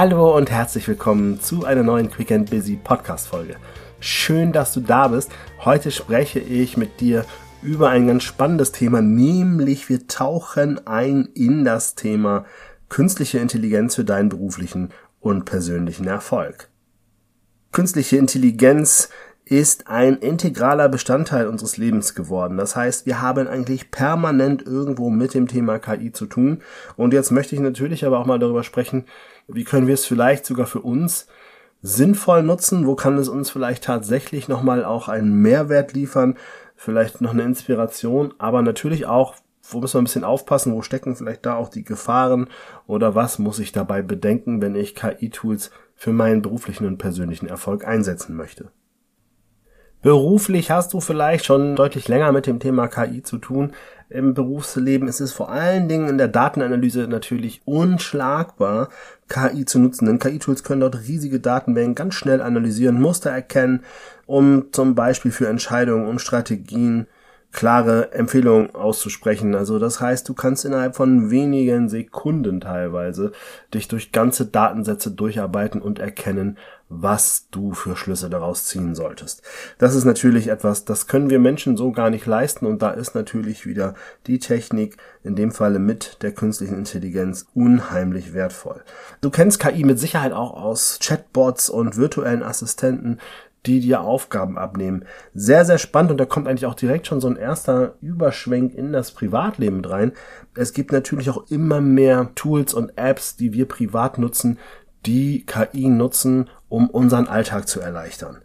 Hallo und herzlich willkommen zu einer neuen Quick and Busy Podcast Folge. Schön, dass du da bist. Heute spreche ich mit dir über ein ganz spannendes Thema, nämlich wir tauchen ein in das Thema künstliche Intelligenz für deinen beruflichen und persönlichen Erfolg. Künstliche Intelligenz ist ein integraler Bestandteil unseres Lebens geworden. Das heißt, wir haben eigentlich permanent irgendwo mit dem Thema KI zu tun. Und jetzt möchte ich natürlich aber auch mal darüber sprechen, wie können wir es vielleicht sogar für uns sinnvoll nutzen? Wo kann es uns vielleicht tatsächlich nochmal auch einen Mehrwert liefern? Vielleicht noch eine Inspiration, aber natürlich auch, wo müssen wir ein bisschen aufpassen? Wo stecken vielleicht da auch die Gefahren? Oder was muss ich dabei bedenken, wenn ich KI-Tools für meinen beruflichen und persönlichen Erfolg einsetzen möchte? Beruflich hast du vielleicht schon deutlich länger mit dem Thema KI zu tun. Im Berufsleben ist es vor allen Dingen in der Datenanalyse natürlich unschlagbar, KI zu nutzen. Denn KI-Tools können dort riesige Datenmengen ganz schnell analysieren, Muster erkennen, um zum Beispiel für Entscheidungen und Strategien klare Empfehlungen auszusprechen. Also das heißt, du kannst innerhalb von wenigen Sekunden teilweise dich durch ganze Datensätze durcharbeiten und erkennen, was du für Schlüsse daraus ziehen solltest. Das ist natürlich etwas, das können wir Menschen so gar nicht leisten und da ist natürlich wieder die Technik, in dem Falle mit der künstlichen Intelligenz, unheimlich wertvoll. Du kennst KI mit Sicherheit auch aus Chatbots und virtuellen Assistenten, die dir Aufgaben abnehmen. Sehr, sehr spannend und da kommt eigentlich auch direkt schon so ein erster Überschwenk in das Privatleben rein. Es gibt natürlich auch immer mehr Tools und Apps, die wir privat nutzen, die KI nutzen, um unseren Alltag zu erleichtern.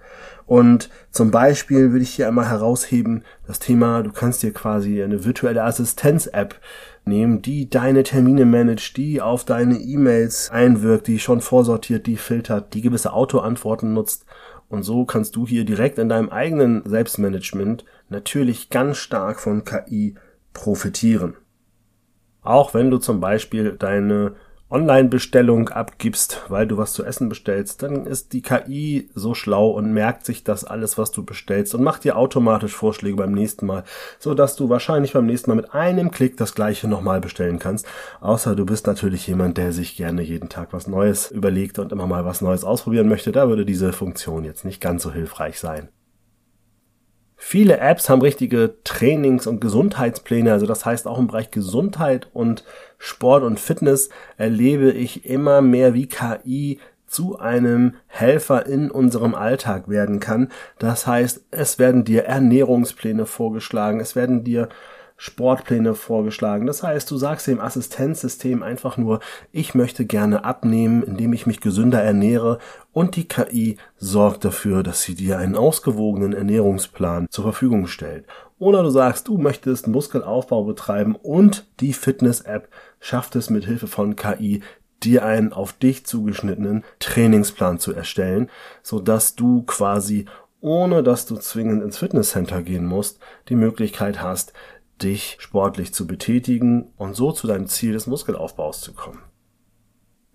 Und zum Beispiel würde ich hier einmal herausheben das Thema, du kannst dir quasi eine virtuelle Assistenz-App nehmen, die deine Termine managt, die auf deine E-Mails einwirkt, die schon vorsortiert, die filtert, die gewisse Autoantworten nutzt. Und so kannst du hier direkt in deinem eigenen Selbstmanagement natürlich ganz stark von KI profitieren. Auch wenn du zum Beispiel deine Online-Bestellung abgibst, weil du was zu essen bestellst, dann ist die KI so schlau und merkt sich das alles, was du bestellst und macht dir automatisch Vorschläge beim nächsten Mal, so dass du wahrscheinlich beim nächsten Mal mit einem Klick das gleiche nochmal bestellen kannst. Außer du bist natürlich jemand, der sich gerne jeden Tag was Neues überlegt und immer mal was Neues ausprobieren möchte. Da würde diese Funktion jetzt nicht ganz so hilfreich sein. Viele Apps haben richtige Trainings- und Gesundheitspläne, also das heißt auch im Bereich Gesundheit und Sport und Fitness erlebe ich immer mehr, wie KI zu einem Helfer in unserem Alltag werden kann. Das heißt, es werden dir Ernährungspläne vorgeschlagen, es werden dir Sportpläne vorgeschlagen. Das heißt, du sagst dem Assistenzsystem einfach nur, ich möchte gerne abnehmen, indem ich mich gesünder ernähre und die KI sorgt dafür, dass sie dir einen ausgewogenen Ernährungsplan zur Verfügung stellt. Oder du sagst, du möchtest Muskelaufbau betreiben und die Fitness-App schafft es mit Hilfe von KI, dir einen auf dich zugeschnittenen Trainingsplan zu erstellen, so dass du quasi ohne dass du zwingend ins Fitnesscenter gehen musst, die Möglichkeit hast, dich sportlich zu betätigen und so zu deinem Ziel des Muskelaufbaus zu kommen.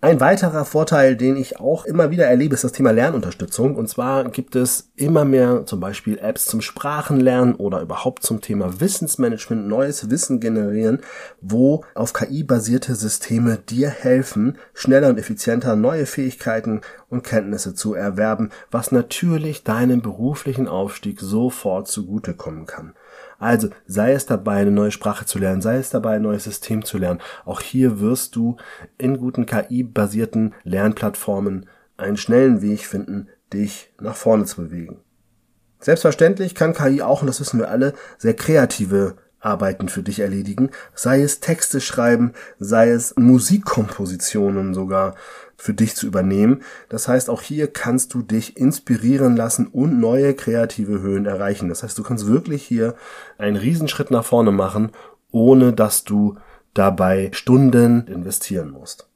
Ein weiterer Vorteil, den ich auch immer wieder erlebe, ist das Thema Lernunterstützung. Und zwar gibt es immer mehr zum Beispiel Apps zum Sprachenlernen oder überhaupt zum Thema Wissensmanagement, neues Wissen generieren, wo auf KI basierte Systeme dir helfen, schneller und effizienter neue Fähigkeiten und Kenntnisse zu erwerben, was natürlich deinem beruflichen Aufstieg sofort zugutekommen kann. Also sei es dabei, eine neue Sprache zu lernen, sei es dabei, ein neues System zu lernen. Auch hier wirst du in guten KI-basierten Lernplattformen einen schnellen Weg finden, dich nach vorne zu bewegen. Selbstverständlich kann KI auch, und das wissen wir alle, sehr kreative Arbeiten für dich erledigen, sei es Texte schreiben, sei es Musikkompositionen sogar für dich zu übernehmen. Das heißt, auch hier kannst du dich inspirieren lassen und neue kreative Höhen erreichen. Das heißt, du kannst wirklich hier einen Riesenschritt nach vorne machen, ohne dass du dabei Stunden investieren musst.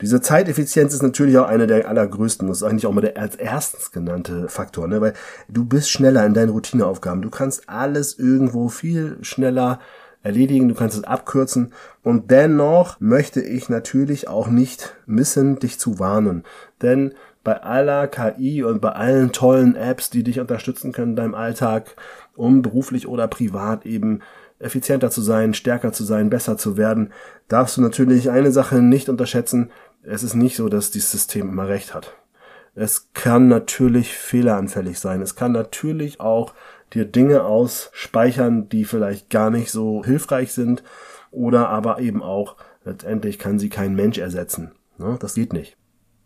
Diese Zeiteffizienz ist natürlich auch eine der allergrößten. Das ist eigentlich auch mal der als erstens genannte Faktor, ne? weil du bist schneller in deinen Routineaufgaben. Du kannst alles irgendwo viel schneller erledigen, du kannst es abkürzen und dennoch möchte ich natürlich auch nicht missen, dich zu warnen. Denn bei aller KI und bei allen tollen Apps, die dich unterstützen können in deinem Alltag, um beruflich oder privat eben effizienter zu sein, stärker zu sein, besser zu werden, darfst du natürlich eine Sache nicht unterschätzen, es ist nicht so, dass dieses System immer recht hat. Es kann natürlich fehleranfällig sein. Es kann natürlich auch dir Dinge ausspeichern, die vielleicht gar nicht so hilfreich sind oder aber eben auch letztendlich kann sie kein Mensch ersetzen. Ne? Das geht nicht.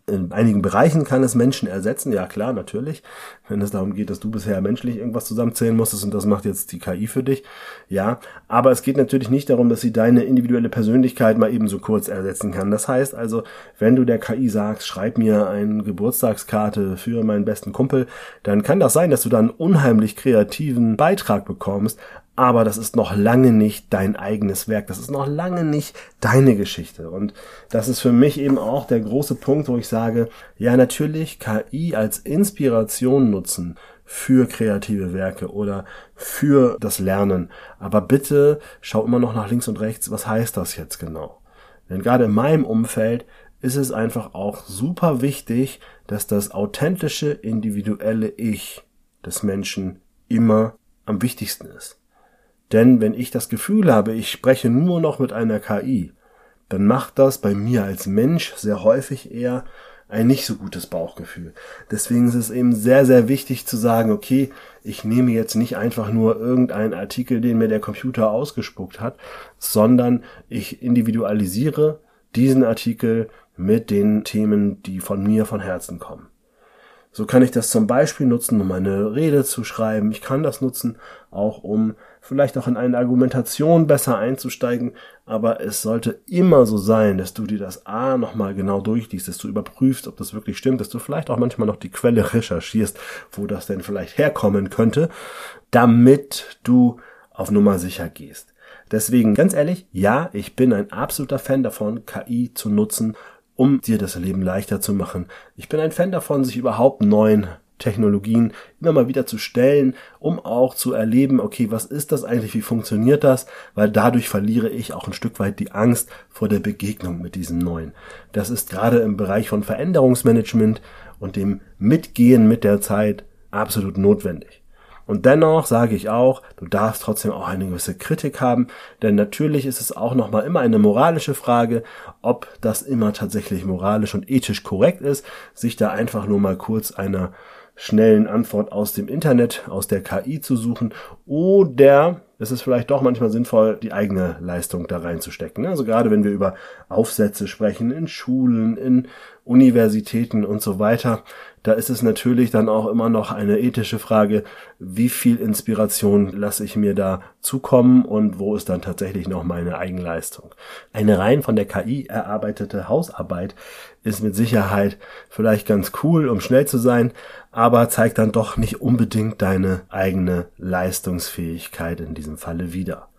In einigen Bereichen kann es Menschen ersetzen, ja klar, natürlich. Wenn es darum geht, dass du bisher menschlich irgendwas zusammenzählen musstest und das macht jetzt die KI für dich, ja. Aber es geht natürlich nicht darum, dass sie deine individuelle Persönlichkeit mal eben so kurz ersetzen kann. Das heißt also, wenn du der KI sagst, schreib mir eine Geburtstagskarte für meinen besten Kumpel, dann kann das sein, dass du dann einen unheimlich kreativen Beitrag bekommst, aber das ist noch lange nicht dein eigenes Werk, das ist noch lange nicht deine Geschichte. Und das ist für mich eben auch der große Punkt, wo ich sage, ja natürlich KI als Inspiration nutzen für kreative Werke oder für das Lernen. Aber bitte schau immer noch nach links und rechts, was heißt das jetzt genau? Denn gerade in meinem Umfeld ist es einfach auch super wichtig, dass das authentische, individuelle Ich des Menschen immer am wichtigsten ist. Denn wenn ich das Gefühl habe, ich spreche nur noch mit einer KI, dann macht das bei mir als Mensch sehr häufig eher ein nicht so gutes Bauchgefühl. Deswegen ist es eben sehr, sehr wichtig zu sagen, okay, ich nehme jetzt nicht einfach nur irgendeinen Artikel, den mir der Computer ausgespuckt hat, sondern ich individualisiere diesen Artikel mit den Themen, die von mir von Herzen kommen. So kann ich das zum Beispiel nutzen, um eine Rede zu schreiben. Ich kann das nutzen, auch um vielleicht auch in eine Argumentation besser einzusteigen. Aber es sollte immer so sein, dass du dir das A nochmal genau durchliest, dass du überprüfst, ob das wirklich stimmt, dass du vielleicht auch manchmal noch die Quelle recherchierst, wo das denn vielleicht herkommen könnte, damit du auf Nummer sicher gehst. Deswegen ganz ehrlich, ja, ich bin ein absoluter Fan davon, KI zu nutzen, um dir das Leben leichter zu machen. Ich bin ein Fan davon, sich überhaupt neuen Technologien immer mal wieder zu stellen, um auch zu erleben, okay, was ist das eigentlich, wie funktioniert das, weil dadurch verliere ich auch ein Stück weit die Angst vor der Begegnung mit diesem Neuen. Das ist gerade im Bereich von Veränderungsmanagement und dem Mitgehen mit der Zeit absolut notwendig. Und dennoch sage ich auch, du darfst trotzdem auch eine gewisse Kritik haben, denn natürlich ist es auch nochmal immer eine moralische Frage, ob das immer tatsächlich moralisch und ethisch korrekt ist, sich da einfach nur mal kurz einer schnellen Antwort aus dem Internet, aus der KI zu suchen oder es ist vielleicht doch manchmal sinnvoll, die eigene Leistung da reinzustecken. Also gerade wenn wir über Aufsätze sprechen in Schulen, in Universitäten und so weiter, da ist es natürlich dann auch immer noch eine ethische Frage, wie viel Inspiration lasse ich mir da zukommen und wo ist dann tatsächlich noch meine Eigenleistung. Eine rein von der KI erarbeitete Hausarbeit ist mit Sicherheit vielleicht ganz cool, um schnell zu sein, aber zeigt dann doch nicht unbedingt deine eigene Leistungsfähigkeit in diesem Falle wieder.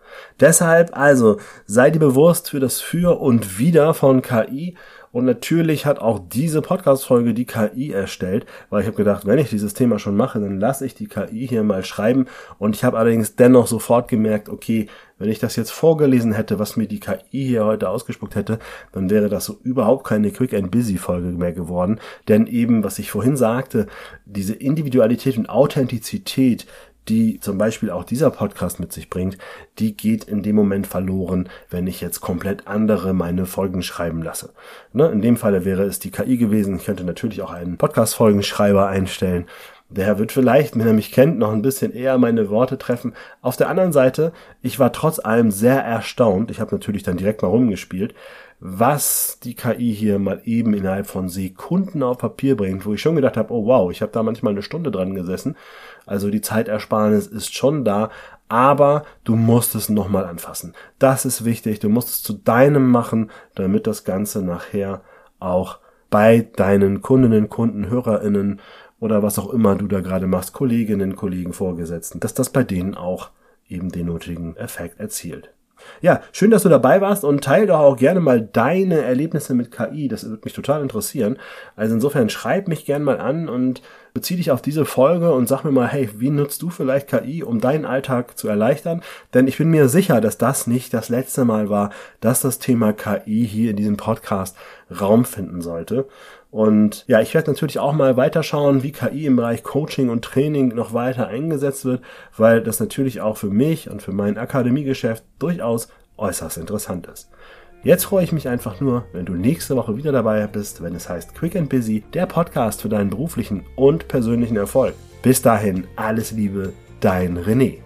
Deshalb also sei dir bewusst für das Für und Wider von KI und natürlich hat auch diese Podcast-Folge die KI erstellt, weil ich habe gedacht, wenn ich dieses Thema schon mache, dann lasse ich die KI hier mal schreiben. Und ich habe allerdings dennoch sofort gemerkt, okay, wenn ich das jetzt vorgelesen hätte, was mir die KI hier heute ausgespuckt hätte, dann wäre das so überhaupt keine Quick and Busy Folge mehr geworden. Denn eben, was ich vorhin sagte, diese Individualität und Authentizität, die zum Beispiel auch dieser Podcast mit sich bringt, die geht in dem Moment verloren, wenn ich jetzt komplett andere meine Folgen schreiben lasse. Ne? In dem Falle wäre es die KI gewesen. Ich könnte natürlich auch einen Podcast-Folgenschreiber einstellen. Der wird vielleicht, wenn er mich kennt, noch ein bisschen eher meine Worte treffen. Auf der anderen Seite, ich war trotz allem sehr erstaunt. Ich habe natürlich dann direkt mal rumgespielt, was die KI hier mal eben innerhalb von Sekunden auf Papier bringt, wo ich schon gedacht habe, oh wow, ich habe da manchmal eine Stunde dran gesessen. Also die Zeitersparnis ist schon da, aber du musst es nochmal anfassen. Das ist wichtig, du musst es zu deinem machen, damit das Ganze nachher auch bei deinen Kundinnen, Kunden, HörerInnen oder was auch immer du da gerade machst, Kolleginnen, Kollegen, Vorgesetzten, dass das bei denen auch eben den nötigen Effekt erzielt. Ja, schön, dass du dabei warst und teile doch auch gerne mal deine Erlebnisse mit KI. Das würde mich total interessieren. Also insofern schreib mich gerne mal an und bezieh dich auf diese Folge und sag mir mal, hey, wie nutzt du vielleicht KI, um deinen Alltag zu erleichtern? Denn ich bin mir sicher, dass das nicht das letzte Mal war, dass das Thema KI hier in diesem Podcast Raum finden sollte. Und ja, ich werde natürlich auch mal weiterschauen, wie KI im Bereich Coaching und Training noch weiter eingesetzt wird, weil das natürlich auch für mich und für mein Akademiegeschäft durchaus äußerst interessant ist. Jetzt freue ich mich einfach nur, wenn du nächste Woche wieder dabei bist, wenn es heißt Quick and Busy, der Podcast für deinen beruflichen und persönlichen Erfolg. Bis dahin, alles Liebe, dein René.